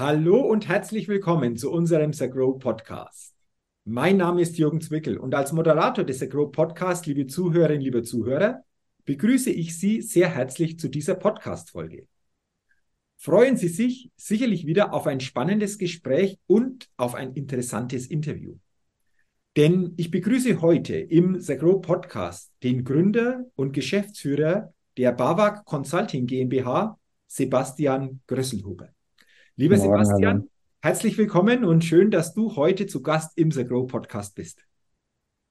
Hallo und herzlich willkommen zu unserem Grow Podcast. Mein Name ist Jürgen Zwickel und als Moderator des The Grow Podcast, liebe Zuhörerinnen, liebe Zuhörer, begrüße ich Sie sehr herzlich zu dieser Podcast-Folge. Freuen Sie sich sicherlich wieder auf ein spannendes Gespräch und auf ein interessantes Interview. Denn ich begrüße heute im Grow Podcast den Gründer und Geschäftsführer der BAWAG Consulting GmbH, Sebastian Grösselhuber. Lieber Morgen, Sebastian, hallo. herzlich willkommen und schön, dass du heute zu Gast im The Grow Podcast bist.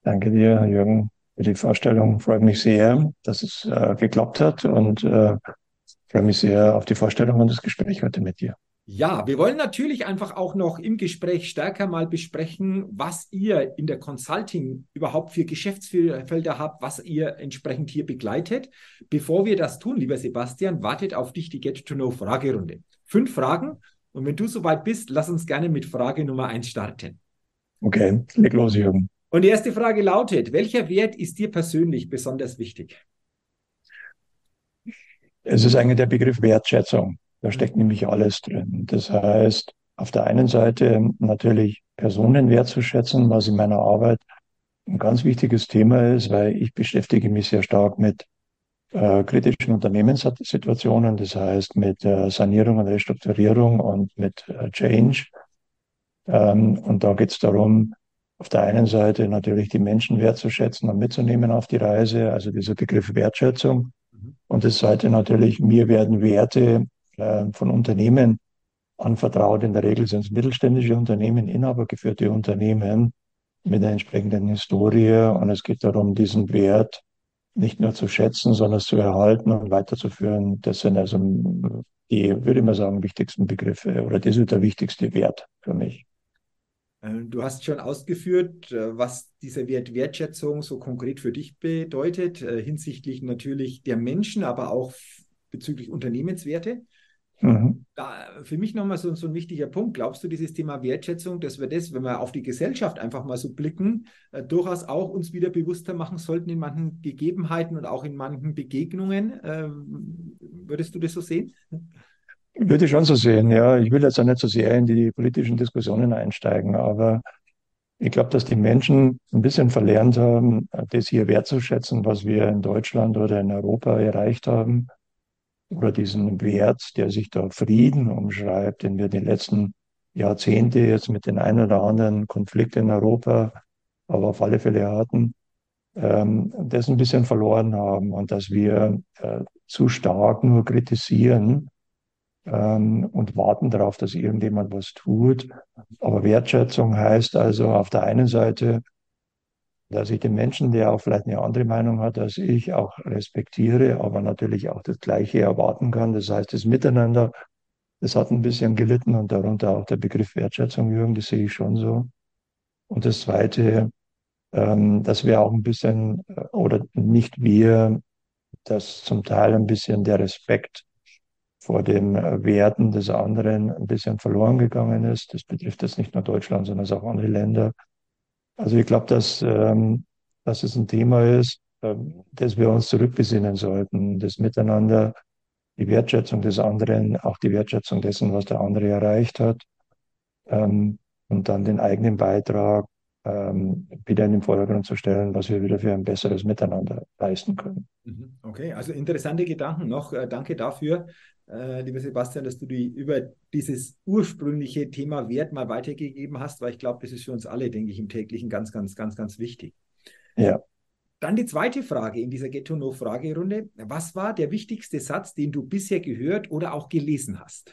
Danke dir, Jürgen, für die Vorstellung. Freue mich sehr, dass es äh, geklappt hat und äh, freue mich sehr auf die Vorstellung und das Gespräch heute mit dir. Ja, wir wollen natürlich einfach auch noch im Gespräch stärker mal besprechen, was ihr in der Consulting überhaupt für Geschäftsfelder habt, was ihr entsprechend hier begleitet. Bevor wir das tun, lieber Sebastian, wartet auf dich die Get-to-Know-Fragerunde. Fünf Fragen und wenn du soweit bist, lass uns gerne mit Frage Nummer eins starten. Okay, leg los, Jürgen. Und die erste Frage lautet, welcher Wert ist dir persönlich besonders wichtig? Es ist eigentlich der Begriff Wertschätzung. Da steckt nämlich alles drin. Das heißt, auf der einen Seite natürlich Personen wertzuschätzen, was in meiner Arbeit ein ganz wichtiges Thema ist, weil ich beschäftige mich sehr stark mit äh, kritischen Unternehmenssituationen, das heißt mit äh, Sanierung und Restrukturierung und mit äh, Change. Ähm, und da geht es darum, auf der einen Seite natürlich die Menschen wertzuschätzen und mitzunehmen auf die Reise, also dieser Begriff Wertschätzung. Mhm. Und das zweite natürlich, mir werden Werte äh, von Unternehmen anvertraut. In der Regel sind es mittelständische Unternehmen, inhabergeführte Unternehmen mit einer entsprechenden Historie. Und es geht darum, diesen Wert nicht nur zu schätzen, sondern zu erhalten und weiterzuführen. Das sind also die, würde ich mal sagen, wichtigsten Begriffe oder das ist der wichtigste Wert für mich. Äh, du hast schon ausgeführt, äh, was dieser Wert Wertschätzung so konkret für dich bedeutet, äh, hinsichtlich natürlich der Menschen, aber auch bezüglich Unternehmenswerte. Mhm. Da für mich nochmal so, so ein wichtiger Punkt. Glaubst du, dieses Thema Wertschätzung, dass wir das, wenn wir auf die Gesellschaft einfach mal so blicken, äh, durchaus auch uns wieder bewusster machen sollten in manchen Gegebenheiten und auch in manchen Begegnungen? Ähm, würdest du das so sehen? Würde ich schon so sehen, ja. Ich will jetzt auch nicht so sehr in die politischen Diskussionen einsteigen, aber ich glaube, dass die Menschen ein bisschen verlernt haben, das hier wertzuschätzen, was wir in Deutschland oder in Europa erreicht haben oder diesen Wert, der sich da Frieden umschreibt, den wir die letzten Jahrzehnte jetzt mit den ein oder anderen Konflikten in Europa, aber auf alle Fälle hatten, ähm, das ein bisschen verloren haben und dass wir äh, zu stark nur kritisieren ähm, und warten darauf, dass irgendjemand was tut. Aber Wertschätzung heißt also auf der einen Seite dass ich den Menschen, der auch vielleicht eine andere Meinung hat als ich, auch respektiere, aber natürlich auch das Gleiche erwarten kann. Das heißt, das Miteinander, das hat ein bisschen gelitten und darunter auch der Begriff Wertschätzung, Jürgen, das sehe ich schon so. Und das Zweite, ähm, dass wir auch ein bisschen, äh, oder nicht wir, dass zum Teil ein bisschen der Respekt vor den äh, Werten des anderen ein bisschen verloren gegangen ist. Das betrifft jetzt nicht nur Deutschland, sondern auch andere Länder. Also ich glaube, dass, ähm, dass es ein Thema ist, ähm, dass wir uns zurückbesinnen sollten, das Miteinander, die Wertschätzung des anderen, auch die Wertschätzung dessen, was der andere erreicht hat, ähm, und dann den eigenen Beitrag ähm, wieder in den Vordergrund zu stellen, was wir wieder für ein besseres Miteinander leisten können. Mhm. Okay, also interessante Gedanken noch. Äh, danke dafür äh, lieber Sebastian, dass du die über dieses ursprüngliche Thema Wert mal weitergegeben hast, weil ich glaube, das ist für uns alle, denke ich, im täglichen ganz, ganz, ganz, ganz wichtig. Ja. Dann die zweite Frage in dieser Ghetto-No-Fragerunde. Was war der wichtigste Satz, den du bisher gehört oder auch gelesen hast?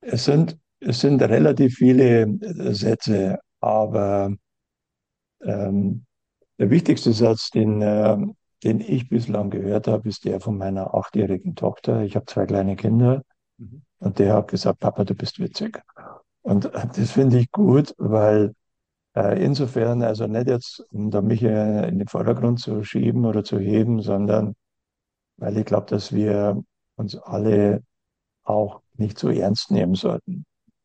Es sind, es sind relativ viele äh, Sätze, aber ähm, der wichtigste Satz, den, äh, den ich bislang gehört habe, ist der von meiner achtjährigen Tochter. Ich habe zwei kleine Kinder mhm. und der hat gesagt, Papa, du bist witzig. Und das finde ich gut, weil äh, insofern, also nicht jetzt, um da mich äh, in den Vordergrund zu schieben oder zu heben, sondern weil ich glaube, dass wir uns alle auch nicht so ernst nehmen sollten.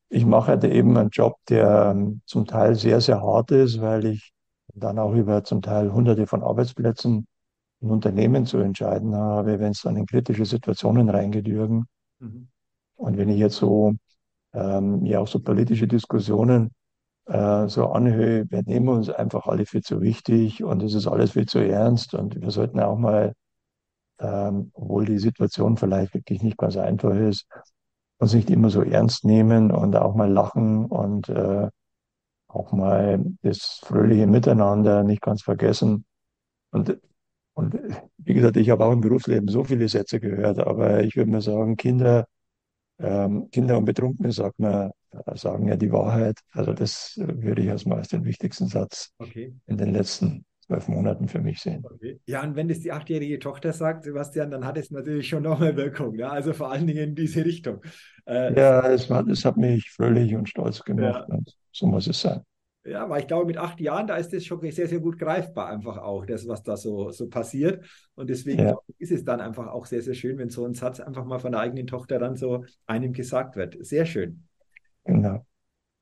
Ich mache halt eben einen Job, der ähm, zum Teil sehr, sehr hart ist, weil ich dann auch über zum Teil hunderte von Arbeitsplätzen ein Unternehmen zu entscheiden habe, wenn es dann in kritische Situationen reingeht, Jürgen, mhm. Und wenn ich jetzt so ähm, ja auch so politische Diskussionen äh, so anhöre, wir nehmen uns einfach alle viel zu wichtig und es ist alles viel zu ernst und wir sollten auch mal, ähm, obwohl die Situation vielleicht wirklich nicht ganz einfach ist, uns nicht immer so ernst nehmen und auch mal lachen und äh, auch mal das fröhliche Miteinander nicht ganz vergessen. Und, und wie gesagt, ich habe auch im Berufsleben so viele Sätze gehört, aber ich würde mal sagen, Kinder, ähm, Kinder und Betrunkene sagt man, äh, sagen ja die Wahrheit. Also das würde ich als meist den wichtigsten Satz Okay. in den letzten zwölf Monaten für mich sehen. Okay. Ja, und wenn das die achtjährige Tochter sagt, Sebastian, dann hat es natürlich schon noch mehr Wirkung. Ja? Also vor allen Dingen in diese Richtung. Äh, Ja, es war, es hat mich fröhlich und stolz gemacht ja. und so muss es sein. Ja, weil ich glaube, mit acht Jahren, da ist das schon sehr, sehr gut greifbar, einfach auch, das, was da so, so passiert. Und deswegen Ja, ist es dann einfach auch sehr, sehr schön, wenn so ein Satz einfach mal von der eigenen Tochter dann so einem gesagt wird. Sehr schön. genau.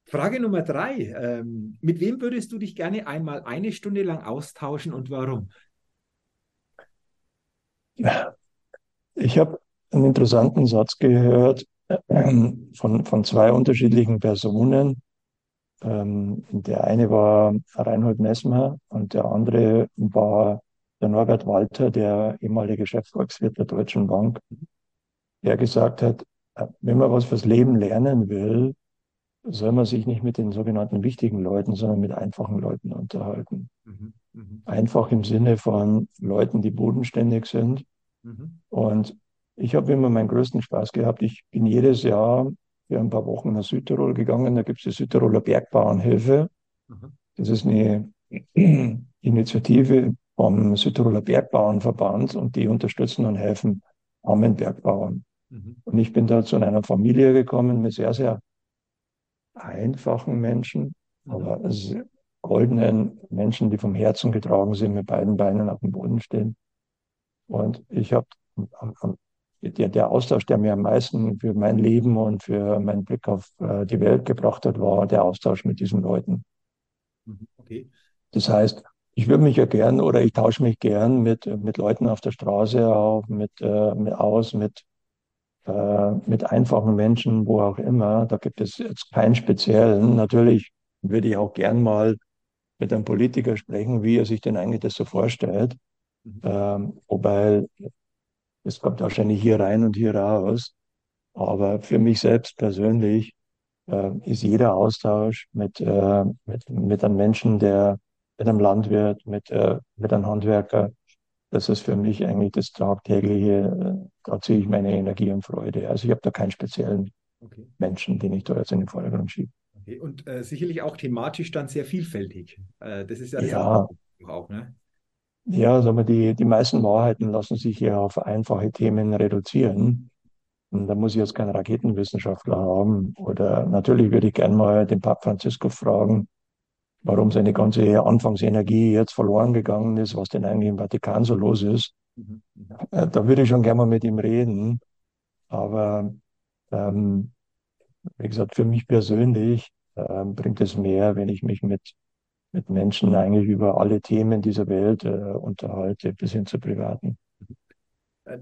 Frage Nummer drei. Ähm, mit wem würdest du dich gerne einmal eine Stunde lang austauschen und warum? Ich habe einen interessanten Satz gehört ähm, von, von zwei unterschiedlichen Personen. Ähm, der eine war Reinhold Messmer und der andere war der Norbert Walter, der ehemalige Chefvolkswirt der Deutschen Bank, der gesagt hat, äh, wenn man was fürs Leben lernen will, soll man sich nicht mit den sogenannten wichtigen Leuten, sondern mit einfachen Leuten unterhalten. Mhm, mhm, Einfach im Sinne von Leuten, die bodenständig sind. mhm, Und ich habe immer meinen größten Spaß gehabt. Ich bin jedes Jahr für ein paar Wochen nach Südtirol gegangen. Da gibt es die Südtiroler Bergbauernhilfe. mhm, Das ist eine Initiative vom Südtiroler Bergbauernverband und die unterstützen und helfen armen Bergbauern. mhm, Und ich bin da zu einer Familie gekommen mit sehr, sehr einfachen Menschen, mhm, aber goldenen Menschen, die vom Herzen getragen sind, mit beiden Beinen auf dem Boden stehen. Und ich habe der, der Austausch, der mir am meisten für mein Leben und für meinen Blick auf äh, die Welt gebracht hat, war der Austausch mit diesen Leuten. mhm. Okay. Das heißt, ich würde mich ja gern oder ich tausche mich gern mit, mit Leuten auf der Straße auch, mit, äh, mit aus, mit, äh, mit einfachen Menschen, wo auch immer. Da gibt es jetzt keinen speziellen. Natürlich würde ich auch gern mal mit einem Politiker sprechen, wie er sich denn eigentlich das so vorstellt. Mhm, Ähm, wobei es kommt wahrscheinlich hier rein und hier raus. Aber für mich selbst persönlich äh, ist jeder Austausch mit, äh, mit, mit einem Menschen, der, mit einem Landwirt, mit, äh, mit einem Handwerker, das ist für mich eigentlich das tagtägliche, äh, da ziehe ich meine Energie und Freude. Also ich habe da keinen speziellen okay. Menschen, den ich da jetzt in den Vordergrund schiebe. Okay. Und äh, sicherlich auch thematisch dann sehr vielfältig. Äh, das ist ja das Ja, auch, ne? Ja, sagen wir, die, die meisten Wahrheiten lassen sich ja auf einfache Themen reduzieren. Und da muss ich jetzt keinen Raketenwissenschaftler haben. Oder natürlich würde ich gerne mal den Papst Franziskus fragen, warum seine ganze Anfangsenergie jetzt verloren gegangen ist, was denn eigentlich im Vatikan so los ist. Mhm, Da würde ich schon gerne mal mit ihm reden. Aber ähm, wie gesagt, für mich persönlich ähm, bringt es mehr, wenn ich mich mit, mit Menschen eigentlich über alle Themen dieser Welt äh, unterhalte, bis hin zu privaten.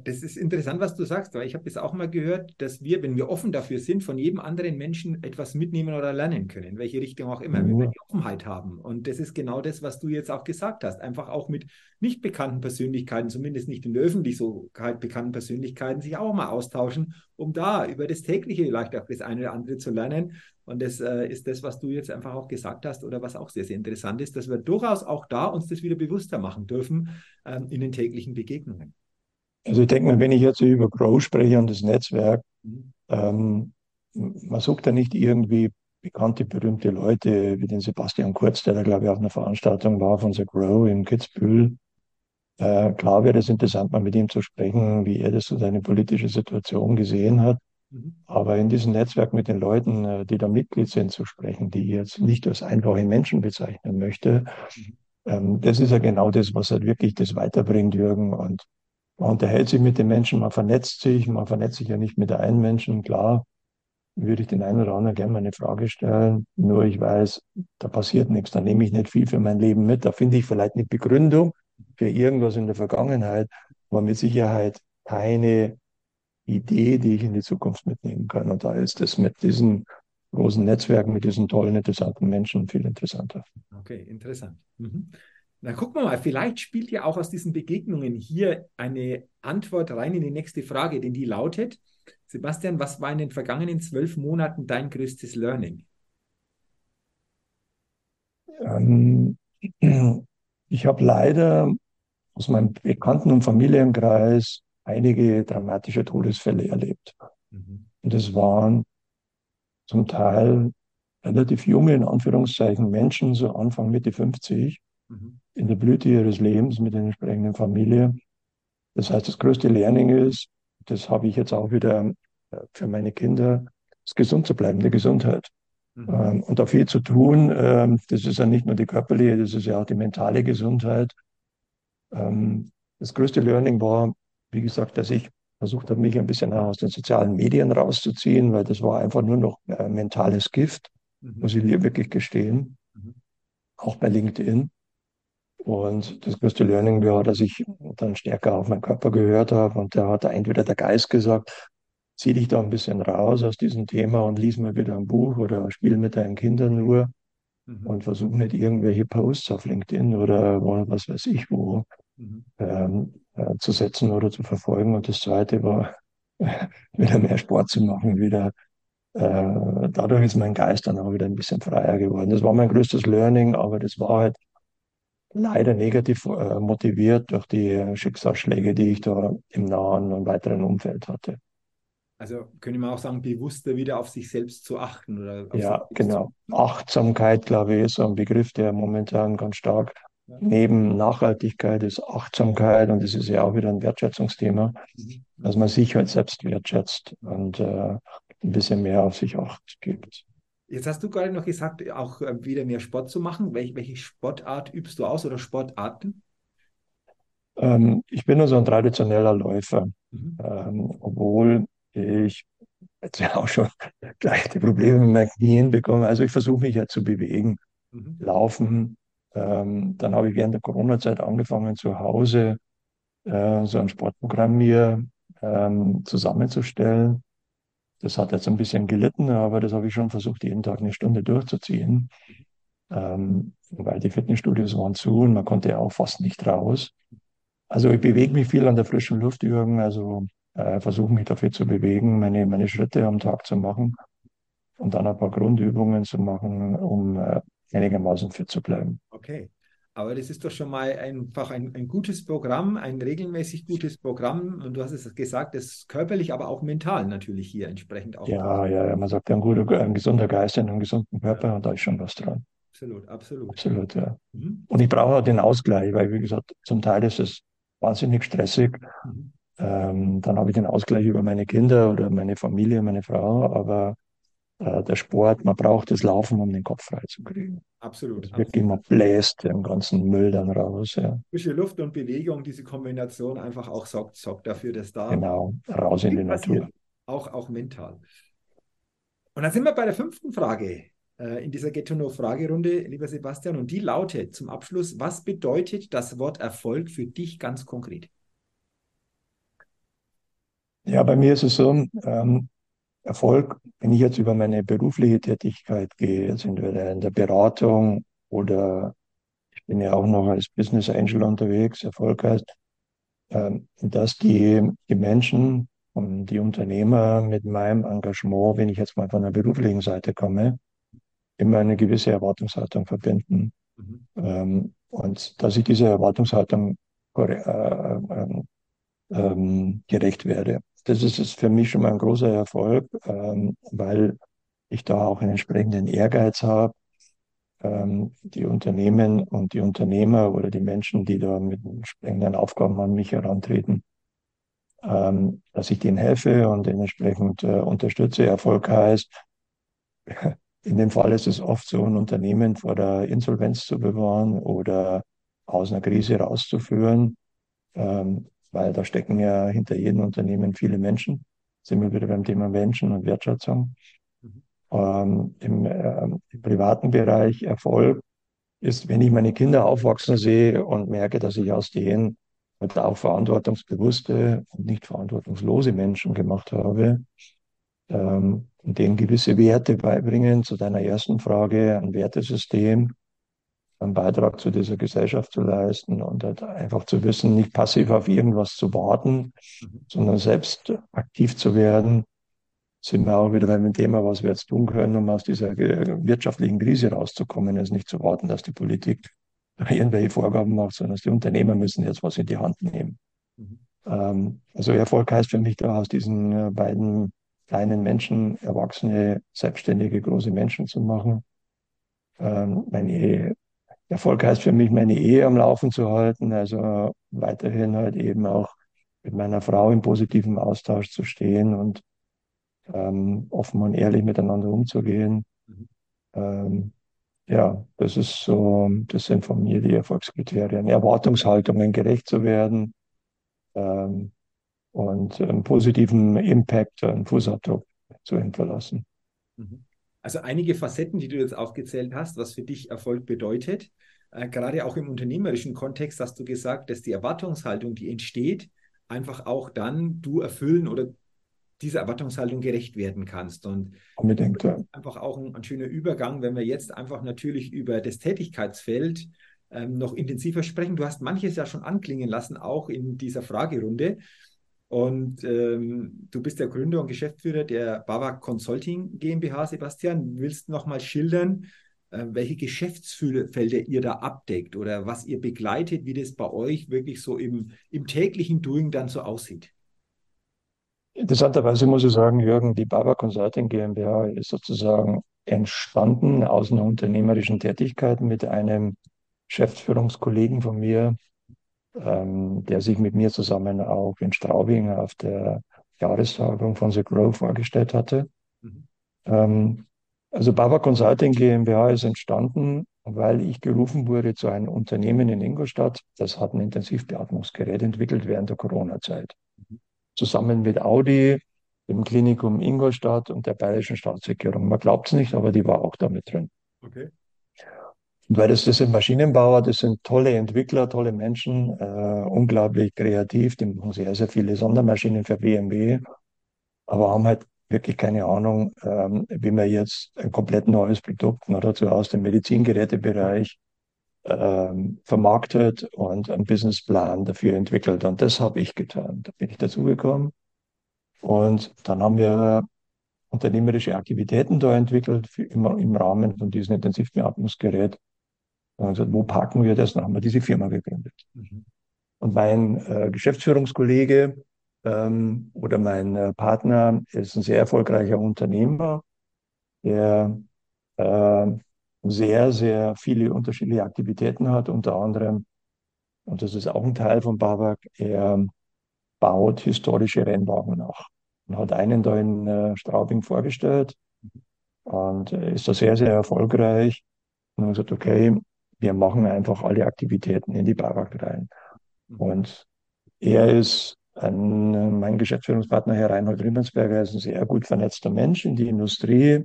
Das ist interessant, was du sagst, weil ich habe das auch mal gehört, dass wir, wenn wir offen dafür sind, von jedem anderen Menschen etwas mitnehmen oder lernen können, in welche Richtung auch immer, wenn wir Ja, die Offenheit haben. Und das ist genau das, was du jetzt auch gesagt hast. Einfach auch mit nicht bekannten Persönlichkeiten, zumindest nicht in der Öffentlichkeit bekannten Persönlichkeiten, sich auch mal austauschen, um da über das tägliche vielleicht auch das eine oder andere zu lernen. Und das äh, ist das, was du jetzt einfach auch gesagt hast oder was auch sehr, sehr interessant ist, dass wir durchaus auch da uns das wieder bewusster machen dürfen ähm, in den täglichen Begegnungen. Also ich denke mal, wenn ich jetzt über Grow spreche und das Netzwerk, Mhm. ähm, man sucht da nicht irgendwie bekannte, berühmte Leute wie den Sebastian Kurz, der da, glaube ich, auf einer Veranstaltung war von The Grow in Kitzbühel. Äh, klar wäre es interessant, mal mit ihm zu sprechen, wie er das so seine politische Situation gesehen hat. Mhm. Aber in diesem Netzwerk mit den Leuten, äh, die da Mitglied sind, zu sprechen, die ich jetzt nicht als einfache Menschen bezeichnen möchte, Mhm. ähm, das ist ja genau das, was halt wirklich das weiterbringt, Jürgen. Und man unterhält sich mit den Menschen, man vernetzt sich, man vernetzt sich ja nicht mit einem Menschen. Klar, würde ich den einen oder anderen gerne mal eine Frage stellen. Nur ich weiß, da passiert nichts. Da nehme ich nicht viel für mein Leben mit. Da finde ich vielleicht eine Begründung für irgendwas in der Vergangenheit, aber mit Sicherheit keine Idee, die ich in die Zukunft mitnehmen kann. Und da ist es mit diesen großen Netzwerken, mit diesen tollen, interessanten Menschen viel interessanter. Okay, interessant. Mhm. Dann gucken wir mal, vielleicht spielt ja auch aus diesen Begegnungen hier eine Antwort rein in die nächste Frage, denn die lautet, Sebastian, was war in den vergangenen zwölf Monaten dein größtes Learning? Ähm, ich habe leider aus meinem Bekannten- und Familienkreis einige dramatische Todesfälle erlebt. Mhm. Und es waren zum Teil relativ junge, in Anführungszeichen, Menschen, so Anfang, Mitte 50, mhm. in der Blüte ihres Lebens mit der entsprechenden Familie. Das heißt, das größte Learning ist, das habe ich jetzt auch wieder äh, für meine Kinder, ist gesund zu bleiben, die Gesundheit. Mhm. Ähm, und da viel zu tun. Ähm, das ist ja nicht nur die körperliche, das ist ja auch die mentale Gesundheit. Ähm, das größte Learning war, wie gesagt, dass ich versucht habe, mich ein bisschen aus den sozialen Medien rauszuziehen, weil das war einfach nur noch äh, mentales Gift, mhm. muss ich dir wirklich gestehen. Mhm. Auch bei LinkedIn. Und das größte Learning war, dass ich dann stärker auf meinen Körper gehört habe. Und da hat entweder der Geist gesagt, zieh dich da ein bisschen raus aus diesem Thema und lies mal wieder ein Buch oder spiel mit deinen Kindern nur mhm. und versuch nicht irgendwelche Posts auf LinkedIn oder was weiß ich wo mhm. ähm, äh, zu setzen oder zu verfolgen. Und das zweite war, wieder mehr Sport zu machen, wieder äh, dadurch ist mein Geist dann auch wieder ein bisschen freier geworden. Das war mein größtes Learning, aber das war halt leider negativ äh, motiviert durch die Schicksalsschläge, die ich da im nahen und weiteren Umfeld hatte. Also könnte man auch sagen, bewusster wieder auf sich selbst zu achten. Oder ja, genau. Achtsamkeit, glaube ich, ist so ein Begriff, der momentan ganz stark. Neben Nachhaltigkeit ist Achtsamkeit und das ist ja auch wieder ein Wertschätzungsthema, mhm. dass man sich halt selbst wertschätzt und äh, ein bisschen mehr auf sich acht gibt. Jetzt hast du gerade noch gesagt, auch äh, wieder mehr Sport zu machen. Welche, welche Sportart übst du aus oder Sportarten? Ähm, ich bin also ein traditioneller Läufer, mhm. ähm, obwohl ich jetzt ja auch schon gleich die Probleme mit meinen Knien bekomme. Also ich versuche mich ja zu bewegen, mhm. laufen. Ähm, dann habe ich während der Corona-Zeit angefangen, zu Hause äh, so ein Sportprogramm mir ähm, zusammenzustellen. Das hat jetzt ein bisschen gelitten, aber das habe ich schon versucht, jeden Tag eine Stunde durchzuziehen. Ähm, weil die Fitnessstudios waren zu und man konnte auch fast nicht raus. Also ich bewege mich viel an der frischen Luft, Jürgen. Also äh, versuche mich dafür zu bewegen, meine, meine Schritte am Tag zu machen und dann ein paar Grundübungen zu machen, um äh, einigermaßen fit zu bleiben. Okay. Aber das ist doch schon mal einfach ein, ein gutes Programm, ein regelmäßig gutes Programm. Und du hast es gesagt, das ist körperlich, aber auch mental natürlich hier entsprechend auch. Ja, ja, ja. Man sagt ja, ein, guter, ein gesunder Geist in einem gesunden Körper ja. und da ist schon was dran. Absolut, absolut. Absolut, ja. Mhm. Und ich brauche auch den Ausgleich, weil, wie gesagt, zum Teil ist es wahnsinnig stressig. Mhm. Ähm, dann habe ich den Ausgleich über meine Kinder oder meine Familie, meine Frau, aber äh, der Sport, man braucht das Laufen, um den Kopf frei zu kriegen. Absolut. Also wirklich, man bläst den ganzen Müll dann raus. Ja. Frische Luft und Bewegung, diese Kombination einfach auch sorgt, sorgt dafür, dass da. Genau, raus in die passiert. Natur. Auch, auch mental. Und dann sind wir bei der fünften Frage äh, in dieser Ghetto-No-Fragerunde, lieber Sebastian, und die lautet zum Abschluss: Was bedeutet das Wort Erfolg für dich ganz konkret? Ja, bei mir ist es so, ähm, Erfolg, wenn ich jetzt über meine berufliche Tätigkeit gehe, jetzt entweder in der Beratung oder ich bin ja auch noch als Business Angel unterwegs, Erfolg heißt, ähm, dass die, die Menschen und die Unternehmer mit meinem Engagement, wenn ich jetzt mal von der beruflichen Seite komme, immer eine gewisse Erwartungshaltung verbinden. Mhm. Ähm, und dass ich dieser Erwartungshaltung äh, äh, äh, gerecht werde das ist für mich schon mal ein großer Erfolg, ähm, weil ich da auch einen entsprechenden Ehrgeiz habe, ähm, die Unternehmen und die Unternehmer oder die Menschen, die da mit entsprechenden Aufgaben an mich herantreten, ähm, dass ich denen helfe und entsprechend äh, unterstütze. Erfolg heißt, in dem Fall ist es oft so, ein Unternehmen vor der Insolvenz zu bewahren oder aus einer Krise rauszuführen. Ähm, weil da stecken ja hinter jedem Unternehmen viele Menschen. Sind wir wieder beim Thema Menschen und Wertschätzung. Mhm. Ähm, im, äh, im, privaten Bereich Erfolg ist, wenn ich meine Kinder aufwachsen sehe und merke, dass ich aus denen halt auch verantwortungsbewusste und nicht verantwortungslose Menschen gemacht habe, ähm, denen gewisse Werte beibringen, zu deiner ersten Frage, ein Wertesystem, einen Beitrag zu dieser Gesellschaft zu leisten und halt einfach zu wissen, nicht passiv auf irgendwas zu warten, mhm. sondern selbst aktiv zu werden, sind wir auch wieder beim Thema, was wir jetzt tun können, um aus dieser wirtschaftlichen Krise rauszukommen, ist nicht zu warten, dass die Politik irgendwelche Vorgaben macht, sondern dass die Unternehmer müssen jetzt was in die Hand nehmen. Mhm. Ähm, also Erfolg heißt für mich da aus diesen äh, beiden kleinen Menschen, erwachsene, selbstständige, große Menschen zu machen. Ähm, meine Erfolg heißt für mich, meine Ehe am Laufen zu halten, also weiterhin halt eben auch mit meiner Frau im positiven Austausch zu stehen und ähm, offen und ehrlich miteinander umzugehen. Mhm. Ähm, ja, das ist so, das sind von mir die Erfolgskriterien. Erwartungshaltungen gerecht zu werden ähm, und einen positiven Impact, einen Fußabdruck zu hinterlassen. Mhm. Also einige Facetten, die du jetzt aufgezählt hast, was für dich Erfolg bedeutet. Äh, gerade auch im unternehmerischen Kontext hast du gesagt, dass die Erwartungshaltung, die entsteht, einfach auch dann du erfüllen oder dieser Erwartungshaltung gerecht werden kannst. Und Unbedingt, ja. einfach auch ein, ein, schöner Übergang, wenn wir jetzt einfach natürlich über das Tätigkeitsfeld ähm, noch intensiver sprechen. Du hast manches ja schon anklingen lassen, auch in dieser Fragerunde. Und ähm, du bist der Gründer und Geschäftsführer der Bava Consulting GmbH, Sebastian. Willst du noch mal schildern, äh, welche Geschäftsfelder ihr da abdeckt oder was ihr begleitet, wie das bei euch wirklich so im, im täglichen Doing dann so aussieht? Interessanterweise muss ich sagen, Jürgen, die Baba Consulting GmbH ist sozusagen entstanden aus einer unternehmerischen Tätigkeit mit einem Geschäftsführungskollegen von mir, ähm, der sich mit mir zusammen auch in Straubing auf der Jahrestagung von The Grow vorgestellt hatte. Mhm. Ähm, also Baba Consulting GmbH ist entstanden, weil ich gerufen wurde zu einem Unternehmen in Ingolstadt, das hat ein Intensivbeatmungsgerät entwickelt während der Corona-Zeit. Mhm zusammen mit Audi, dem Klinikum Ingolstadt und der Bayerischen Staatsregierung. Man glaubt es nicht, aber die war auch damit drin. Okay. Weil das, das sind Maschinenbauer, das sind tolle Entwickler, tolle Menschen, äh, unglaublich kreativ, die machen sehr, sehr viele Sondermaschinen für BMW, aber haben halt wirklich keine Ahnung, ähm, wie man jetzt ein komplett neues Produkt, noch dazu aus dem Medizingerätebereich, ähm, vermarktet und einen Businessplan dafür entwickelt. Und das habe ich getan. Da bin ich dazugekommen. Und dann haben wir unternehmerische Aktivitäten da entwickelt für, im, im Rahmen von diesem Intensivbeatmungsgerät. Und gesagt, wo packen wir das? Dann haben wir diese Firma gegründet. Mhm. Und mein äh, Geschäftsführungskollege ähm, oder mein äh, Partner ist ein sehr erfolgreicher Unternehmer, der äh, sehr, sehr viele unterschiedliche Aktivitäten hat, unter anderem, und das ist auch ein Teil von Babak, er baut historische Rennwagen nach. Und hat einen da in äh, Straubing vorgestellt und ist da sehr, sehr erfolgreich. Und hat gesagt, okay, wir machen einfach alle Aktivitäten in die Babak rein. Mhm. Und er ist ein, mein Geschäftsführungspartner, Herr Reinhold Rimmensberger, ist ein sehr gut vernetzter Mensch in die Industrie,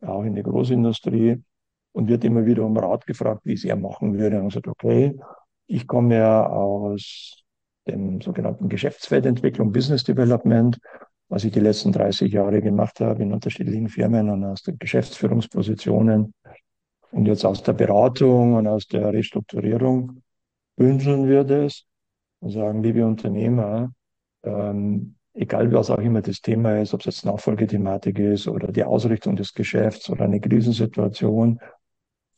auch in die Großindustrie und wird immer wieder um Rat gefragt, wie es er machen würde. Und sagt, okay, ich komme ja aus dem sogenannten Geschäftsfeldentwicklung, Business Development, was ich die letzten 30 Jahre gemacht habe in unterschiedlichen Firmen und aus den Geschäftsführungspositionen und jetzt aus der Beratung und aus der Restrukturierung bündeln wir das und sagen, liebe Unternehmer, ähm, egal was auch immer das Thema ist, ob es jetzt Nachfolgethematik ist oder die Ausrichtung des Geschäfts oder eine Krisensituation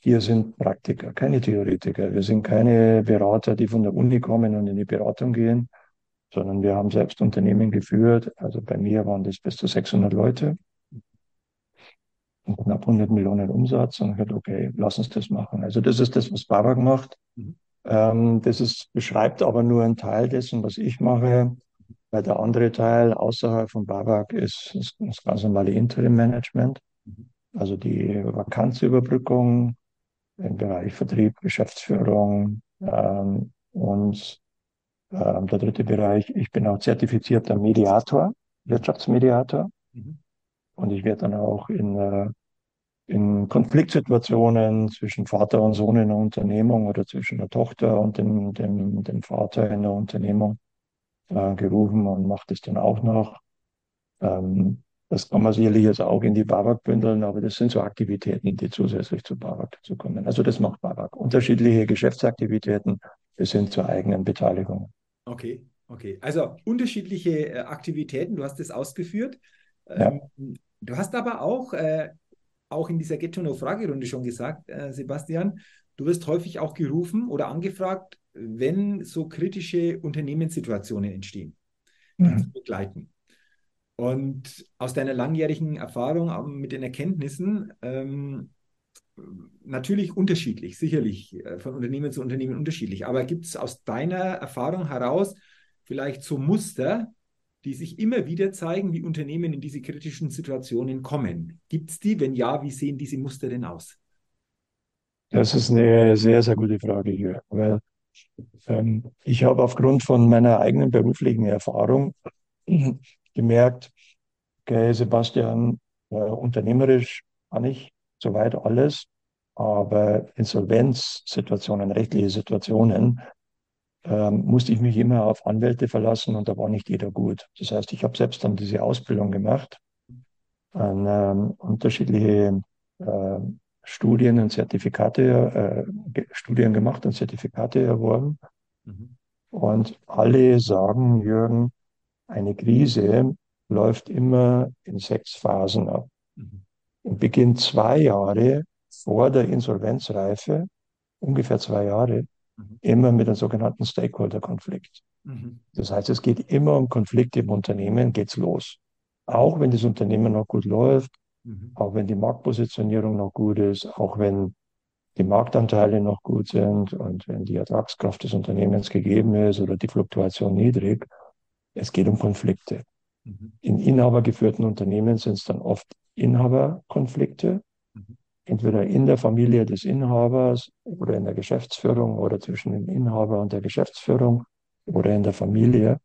wir sind Praktiker, keine Theoretiker. Wir sind keine Berater, die von der Uni kommen und in die Beratung gehen, sondern wir haben selbst Unternehmen geführt. Also bei mir waren das bis zu 600 Leute und knapp 100 Millionen Umsatz und ich dachte, okay, lass uns das machen. Also das ist das, was Babak macht. Mhm. Ähm, das ist, beschreibt aber nur einen Teil dessen, was ich mache. Weil der andere Teil außerhalb von Babak ist, ist das ganz normale Interim Management. Mhm. Also die Vakanzüberbrückung, im Bereich Vertrieb, Geschäftsführung ähm, und ähm, der dritte Bereich, ich bin auch zertifizierter Mediator, Wirtschaftsmediator. Mhm. Und ich werde dann auch in, äh, in Konfliktsituationen zwischen Vater und Sohn in der Unternehmung oder zwischen der Tochter und dem, dem, dem Vater in der Unternehmung äh, gerufen und macht es dann auch noch. Ähm, das kann man sicherlich jetzt auch in die BAWAG bündeln, aber das sind so Aktivitäten, die zusätzlich zu BAWAG dazukommen. Also das macht BAWAG. Unterschiedliche Geschäftsaktivitäten bis hin zur eigenen Beteiligung. Okay, okay. Also unterschiedliche äh, Aktivitäten, du hast es ausgeführt. Ähm, ja. Du hast aber auch, äh, auch in dieser Get to Know Fragerunde schon gesagt, äh, Sebastian, du wirst häufig auch gerufen oder angefragt, wenn so kritische Unternehmenssituationen entstehen, mhm. zu begleiten. Und aus deiner langjährigen Erfahrung mit den Erkenntnissen, ähm, natürlich unterschiedlich, sicherlich äh, von Unternehmen zu Unternehmen unterschiedlich, aber gibt es aus deiner Erfahrung heraus vielleicht so Muster, die sich immer wieder zeigen, wie Unternehmen in diese kritischen Situationen kommen? Gibt es die? Wenn ja, wie sehen diese Muster denn aus? Das ist eine sehr, sehr gute Frage hier, weil ähm, ich habe aufgrund von meiner eigenen beruflichen Erfahrung gemerkt, okay, Sebastian, äh, unternehmerisch kann ich soweit alles, aber Insolvenzsituationen, rechtliche Situationen, ähm, musste ich mich immer auf Anwälte verlassen und da war nicht jeder gut. Das heißt, ich habe selbst dann diese Ausbildung gemacht, an, ähm, unterschiedliche äh, Studien und Zertifikate, äh, Studien gemacht und Zertifikate erworben. Mhm. Und alle sagen, Jürgen, eine Krise läuft immer in sechs Phasen ab. Mhm. Und beginnt zwei Jahre vor der Insolvenzreife, ungefähr zwei Jahre, mhm. immer mit einem sogenannten Stakeholder-Konflikt. Mhm. Das heißt, es geht immer um Konflikte im Unternehmen, geht's los. Auch wenn das Unternehmen noch gut läuft, mhm. auch wenn die Marktpositionierung noch gut ist, auch wenn die Marktanteile noch gut sind und wenn die Ertragskraft des Unternehmens gegeben ist oder die Fluktuation niedrig, es geht um Konflikte. Mhm. In inhabergeführten Unternehmen sind es dann oft Inhaberkonflikte. Entweder in der Familie des Inhabers oder in der Geschäftsführung oder zwischen dem Inhaber und der Geschäftsführung oder in der Familie.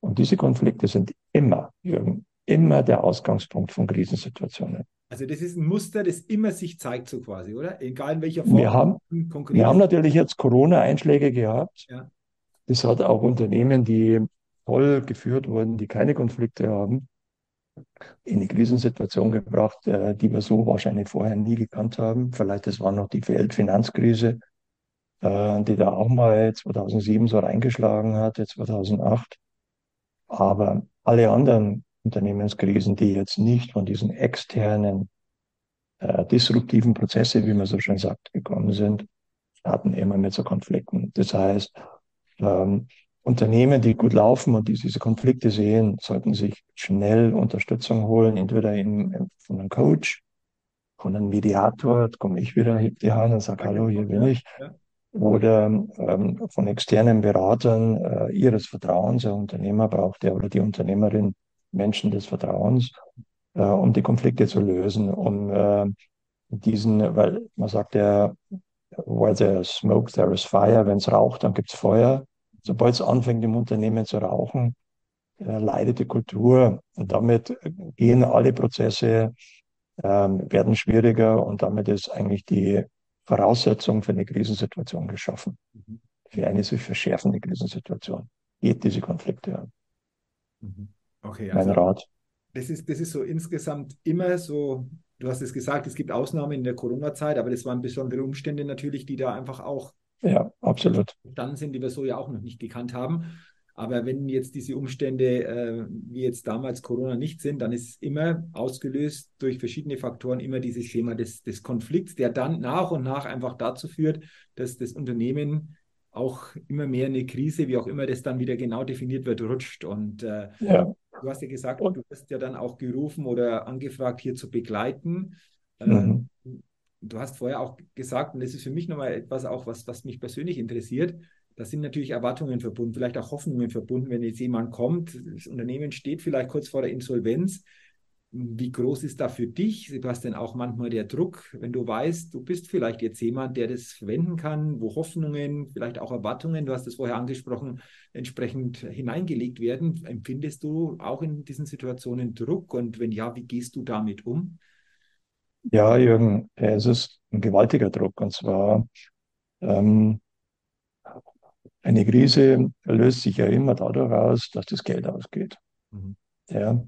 Und diese Konflikte sind immer, Jürgen, immer der Ausgangspunkt von Krisensituationen. Also das ist ein Muster, das immer sich zeigt, so quasi, oder? Egal in welcher Form. Wir haben, wir haben natürlich jetzt Corona-Einschläge gehabt. Ja. Das hat auch Unternehmen, die toll geführt wurden, die keine Konflikte haben, in eine Krisensituation gebracht, äh, die wir so wahrscheinlich vorher nie gekannt haben. Vielleicht das war noch die Weltfinanzkrise, äh, die da auch mal 2007 so reingeschlagen hat, 2008. Aber alle anderen Unternehmenskrisen, die jetzt nicht von diesen externen äh, disruptiven Prozesse, wie man so schön sagt, gekommen sind, hatten immer mit so Konflikten. Das heißt, ähm, Unternehmen, die gut laufen und die diese Konflikte sehen, sollten sich schnell Unterstützung holen, entweder in, von einem Coach, von einem Mediator, da komme ich wieder, heb die Hand und sage, hallo, hier bin ich, oder ähm, von externen Beratern äh, ihres Vertrauens. Der Unternehmer braucht ja oder die Unternehmerin Menschen des Vertrauens, äh, um die Konflikte zu lösen, um äh, diesen, weil man sagt ja, where there's smoke, there is fire, wenn es raucht, dann gibt's Feuer sobald es anfängt im Unternehmen zu rauchen, äh, leidet die Kultur und damit gehen alle Prozesse, ähm, werden schwieriger und damit ist eigentlich die Voraussetzung für eine Krisensituation geschaffen. Mhm. Für eine sich verschärfende Krisensituation. Geht diese Konflikte an. Mhm. Okay, also mein Rat. Das ist, das ist so insgesamt immer so, du hast es gesagt, es gibt Ausnahmen in der Corona-Zeit, aber das waren besondere Umstände natürlich, die da einfach auch ja, absolut. Dann sind, die wir so ja auch noch nicht gekannt haben. Aber wenn jetzt diese Umstände äh, wie jetzt damals Corona nicht sind, dann ist immer ausgelöst durch verschiedene Faktoren immer dieses Thema des, des Konflikts, der dann nach und nach einfach dazu führt, dass das Unternehmen auch immer mehr eine Krise, wie auch immer das dann wieder genau definiert wird, rutscht. Und äh, ja. du hast ja gesagt, du wirst ja dann auch gerufen oder angefragt, hier zu begleiten. Mhm du hast vorher auch gesagt, und das ist für mich nochmal etwas auch, was, was mich persönlich interessiert, da sind natürlich Erwartungen verbunden, vielleicht auch Hoffnungen verbunden, wenn jetzt jemand kommt, das Unternehmen steht vielleicht kurz vor der Insolvenz. Wie groß ist da für dich, Sebastian, auch manchmal der Druck, wenn du weißt, du bist vielleicht jetzt jemand, der das verwenden kann, wo Hoffnungen, vielleicht auch Erwartungen, du hast es vorher angesprochen, entsprechend hineingelegt werden. Empfindest du auch in diesen Situationen Druck? Und wenn ja, wie gehst du damit um? Ja, Jürgen, es ist ein gewaltiger Druck. Und zwar, ähm, eine Krise löst sich ja immer dadurch aus, dass das Geld ausgeht. Mhm. Ja,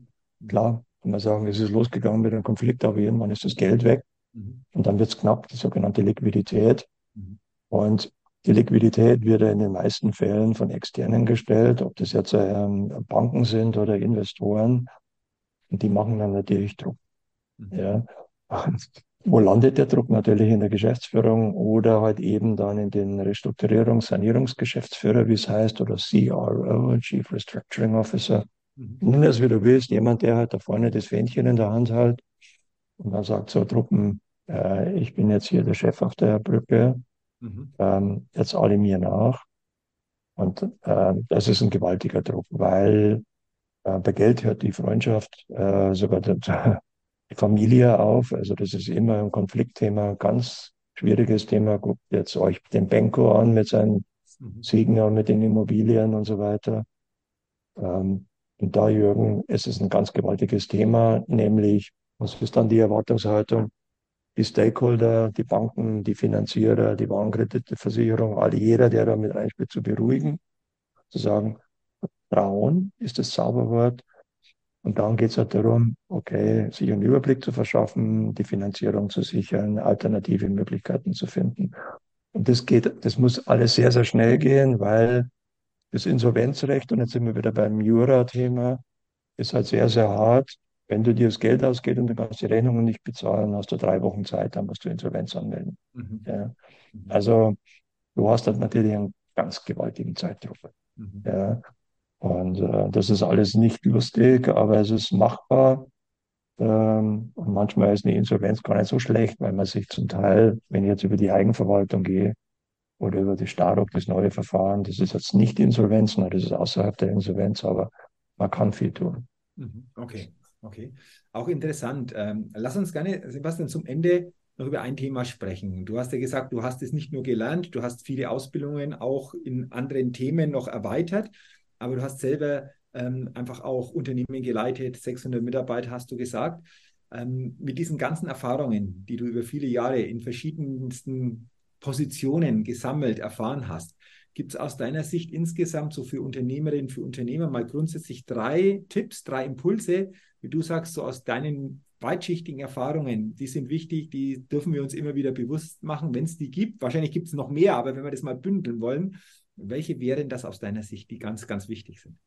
klar, kann man sagen, es ist losgegangen mit einem Konflikt, aber irgendwann ist das Geld weg Mhm. und dann wird es knapp, die sogenannte Liquidität. Mhm. Und die Liquidität wird ja in den meisten Fällen von Externen gestellt, ob das jetzt ähm, Banken sind oder Investoren. Und die machen dann natürlich Druck. Mhm. Ja. Wo landet der Druck? Natürlich in der Geschäftsführung oder halt eben dann in den Restrukturierungs-, Sanierungsgeschäftsführer, wie es heißt, oder CRO, Chief Restructuring Officer. Mhm. Nimm es wie du willst, jemand, der halt da vorne das Fähnchen in der Hand hält und dann sagt so, Truppen, äh, ich bin jetzt hier der Chef auf der Brücke, Mhm. ähm, jetzt alle mir nach. Und äh, das ist ein gewaltiger Druck, weil äh, bei Geld hört die Freundschaft, äh, sogar die Familie auf. Also das ist immer ein Konfliktthema, ganz schwieriges Thema. Guckt jetzt euch den Benko an mit seinen Mhm. Siegen und mit den Immobilien und so weiter. Ähm, und da, Jürgen, es ist ein ganz gewaltiges Thema, nämlich, was ist dann die Erwartungshaltung? Die Stakeholder, die Banken, die Finanzierer, die Warenkredite, Versicherung, alle, jeder, der da mit reinspielt, zu beruhigen, zu sagen, Vertrauen ist das Zauberwort. Und dann geht es halt darum, okay, sich einen Überblick zu verschaffen, die Finanzierung zu sichern, alternative Möglichkeiten zu finden. Und das geht, das muss alles sehr, sehr schnell gehen, weil das Insolvenzrecht, und jetzt sind wir wieder beim Jura-Thema, ist halt sehr, sehr hart. Wenn du dir das Geld ausgeht und du kannst die Rechnungen nicht bezahlen, hast du drei Wochen Zeit, dann musst du Insolvenz anmelden. Mhm. Ja. Mhm. Also du hast halt natürlich einen ganz gewaltigen Zeitdruck. Mhm. Ja. Und äh, das ist alles nicht lustig, aber es ist machbar. Ähm, und manchmal ist eine Insolvenz gar nicht so schlecht, weil man sich zum Teil, wenn ich jetzt über die Eigenverwaltung gehe oder über die Startup, das neue Verfahren, das ist jetzt nicht Insolvenz, nein, das ist außerhalb der Insolvenz, aber man kann viel tun. Mhm. Okay, okay. Auch interessant. Ähm, lass uns gerne, Sebastian, zum Ende noch über ein Thema sprechen. Du hast ja gesagt, du hast es nicht nur gelernt, du hast viele Ausbildungen auch in anderen Themen noch erweitert, aber du hast selber ähm, einfach auch Unternehmen geleitet, 600 Mitarbeiter hast du gesagt. Ähm, mit diesen ganzen Erfahrungen, die du über viele Jahre in verschiedensten Positionen gesammelt, erfahren hast, gibt es aus deiner Sicht insgesamt so für Unternehmerinnen, für Unternehmer mal grundsätzlich drei Tipps, drei Impulse, wie du sagst, so aus deinen weitschichtigen Erfahrungen, die sind wichtig, die dürfen wir uns immer wieder bewusst machen, wenn es die gibt. Wahrscheinlich gibt es noch mehr, aber wenn wir das mal bündeln wollen, welche wären das aus deiner Sicht, die ganz, ganz wichtig sind?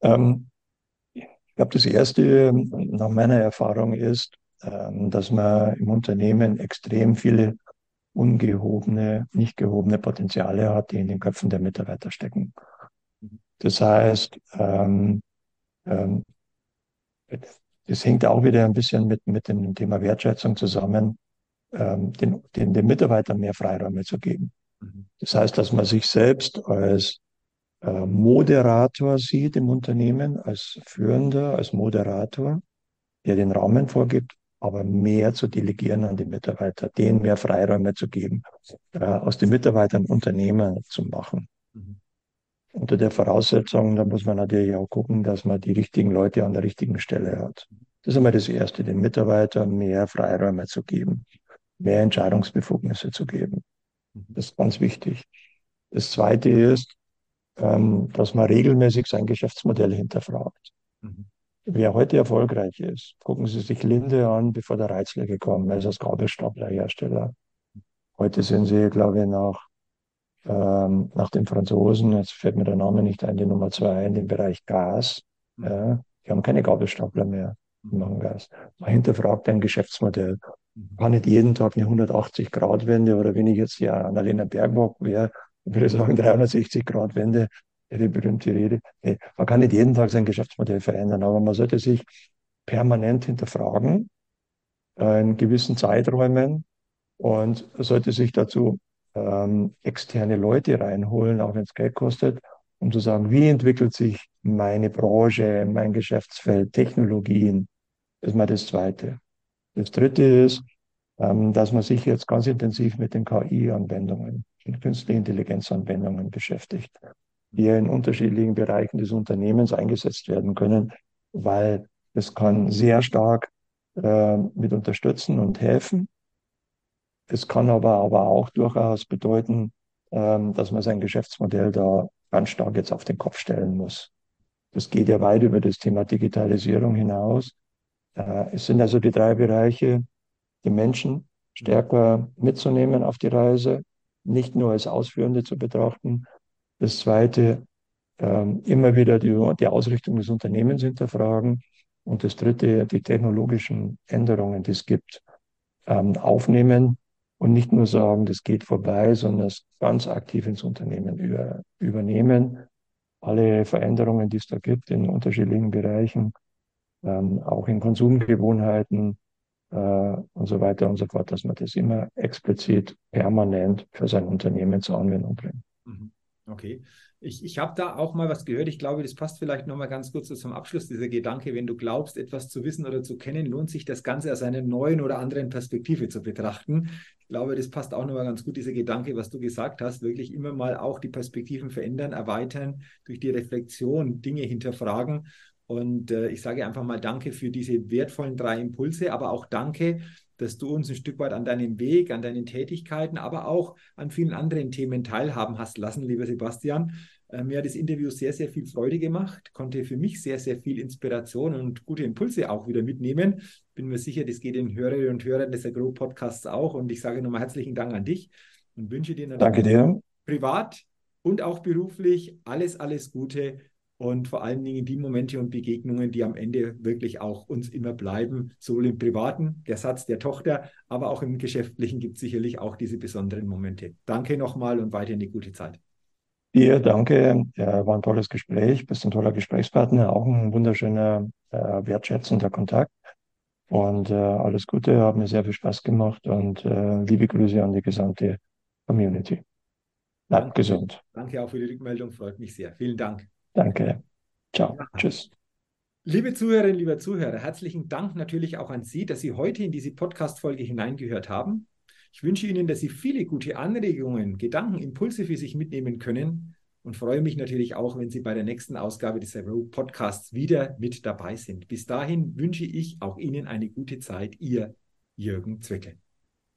Ähm, ich glaube, das Erste nach meiner Erfahrung ist, ähm, dass man im Unternehmen extrem viele ungehobene, nicht gehobene Potenziale hat, die in den Köpfen der Mitarbeiter stecken. Das heißt, ähm, ähm, das hängt auch wieder ein bisschen mit, mit dem Thema Wertschätzung zusammen, ähm, den, den, den Mitarbeitern mehr Freiräume zu geben. Das heißt, dass man sich selbst als äh, Moderator sieht im Unternehmen, als Führender, als Moderator, der den Rahmen vorgibt, aber mehr zu delegieren an die Mitarbeiter, denen mehr Freiräume zu geben, äh, aus den Mitarbeitern Unternehmer zu machen. Mhm. Unter der Voraussetzung, da muss man natürlich auch gucken, dass man die richtigen Leute an der richtigen Stelle hat. Das ist einmal das Erste, den Mitarbeitern mehr Freiräume zu geben, mehr Entscheidungsbefugnisse zu geben. Mhm. Das ist ganz wichtig. Das Zweite ist, ähm, dass man regelmäßig sein Geschäftsmodell hinterfragt. Mhm. Wer heute erfolgreich ist, gucken Sie sich Linde an, bevor der Reitzler gekommen ist, als Gabelstaplerhersteller. Heute sind sie, glaube ich, nach, ähm, nach den Franzosen, jetzt fällt mir der Name nicht ein, die Nummer zwei in dem Bereich Gas. Mhm. Ja, die haben keine Gabelstapler mehr, die machen Gas. Man hinterfragt ein Geschäftsmodell. Mhm. Kann nicht jeden Tag eine 180-Grad-Wende oder wenn ich jetzt ja Annalena Baerbock wäre, würde ich sagen 360-Grad-Wende, die berühmte Rede. Nee, man kann nicht jeden Tag sein Geschäftsmodell verändern, aber man sollte sich permanent hinterfragen äh, in gewissen Zeiträumen und sollte sich dazu ähm, externe Leute reinholen, auch wenn es Geld kostet, um zu sagen, wie entwickelt sich meine Branche, mein Geschäftsfeld, Technologien. Ist mal das Zweite. Das Dritte ist, ähm, dass man sich jetzt ganz intensiv mit den KI-Anwendungen, den künstlichen Intelligenzanwendungen beschäftigt, die in unterschiedlichen Bereichen des Unternehmens eingesetzt werden können, weil es kann sehr stark äh, mit unterstützen und helfen. Es kann aber, aber auch durchaus bedeuten, ähm, dass man sein Geschäftsmodell da ganz stark jetzt auf den Kopf stellen muss. Das geht ja weit über das Thema Digitalisierung hinaus. Äh, es sind also die drei Bereiche, die Menschen stärker mitzunehmen auf die Reise, nicht nur als Ausführende zu betrachten. Das zweite, ähm, immer wieder die, Ausrichtung des Unternehmens hinterfragen. Und das dritte, die technologischen Änderungen, die es gibt, ähm, aufnehmen und nicht nur sagen, das geht vorbei, sondern es ganz aktiv ins Unternehmen über, übernehmen. Alle Veränderungen, die es da gibt in unterschiedlichen Bereichen, ähm, auch in Konsumgewohnheiten äh, und so weiter und so fort, dass man das immer explizit permanent für sein Unternehmen zur Anwendung bringt. Mhm. Okay. Ich, ich habe da auch mal was gehört. Ich glaube, das passt vielleicht nochmal ganz kurz zum Abschluss, dieser Gedanke, wenn du glaubst, etwas zu wissen oder zu kennen, lohnt sich das Ganze aus einer neuen oder anderen Perspektive zu betrachten. Ich glaube, das passt auch nochmal ganz gut, dieser Gedanke, was du gesagt hast, wirklich immer mal auch die Perspektiven verändern, erweitern, durch die Reflexion Dinge hinterfragen. Und äh, ich sage einfach mal Danke für diese wertvollen drei Impulse, aber auch Danke dass du uns ein Stück weit an deinem Weg, an deinen Tätigkeiten, aber auch an vielen anderen Themen teilhaben hast lassen, lieber Sebastian. Äh, mir hat das Interview sehr, sehr viel Freude gemacht, konnte für mich sehr, sehr viel Inspiration und gute Impulse auch wieder mitnehmen. Bin mir sicher, das geht den Hörerinnen und Hörern des Agro Podcasts auch. Und ich sage nochmal herzlichen Dank an dich und wünsche dir natürlich dir. privat und auch beruflich alles, alles Gute und vor allen Dingen die Momente und Begegnungen, die am Ende wirklich auch uns immer bleiben, sowohl im Privaten, der Satz der Tochter, aber auch im Geschäftlichen gibt es sicherlich auch diese besonderen Momente. Danke nochmal und weiter eine gute Zeit. Dir danke, ja, war ein tolles Gespräch, bist ein toller Gesprächspartner, auch ein wunderschöner, äh, wertschätzender Kontakt. Und äh, alles Gute, hat mir sehr viel Spaß gemacht und äh, liebe Grüße an die gesamte Community. Bleibt gesund. Danke auch für die Rückmeldung, freut mich sehr. Vielen Dank. Danke. Ciao. Ja. Tschüss. Liebe Zuhörerinnen, lieber Zuhörer, herzlichen Dank natürlich auch an Sie, dass Sie heute in diese Podcast-Folge hineingehört haben. Ich wünsche Ihnen, dass Sie viele gute Anregungen, Gedanken, Impulse für sich mitnehmen können und freue mich natürlich auch, wenn Sie bei der nächsten Ausgabe des Road Podcasts wieder mit dabei sind. Bis dahin wünsche ich auch Ihnen eine gute Zeit. Ihr Jürgen Zwickel.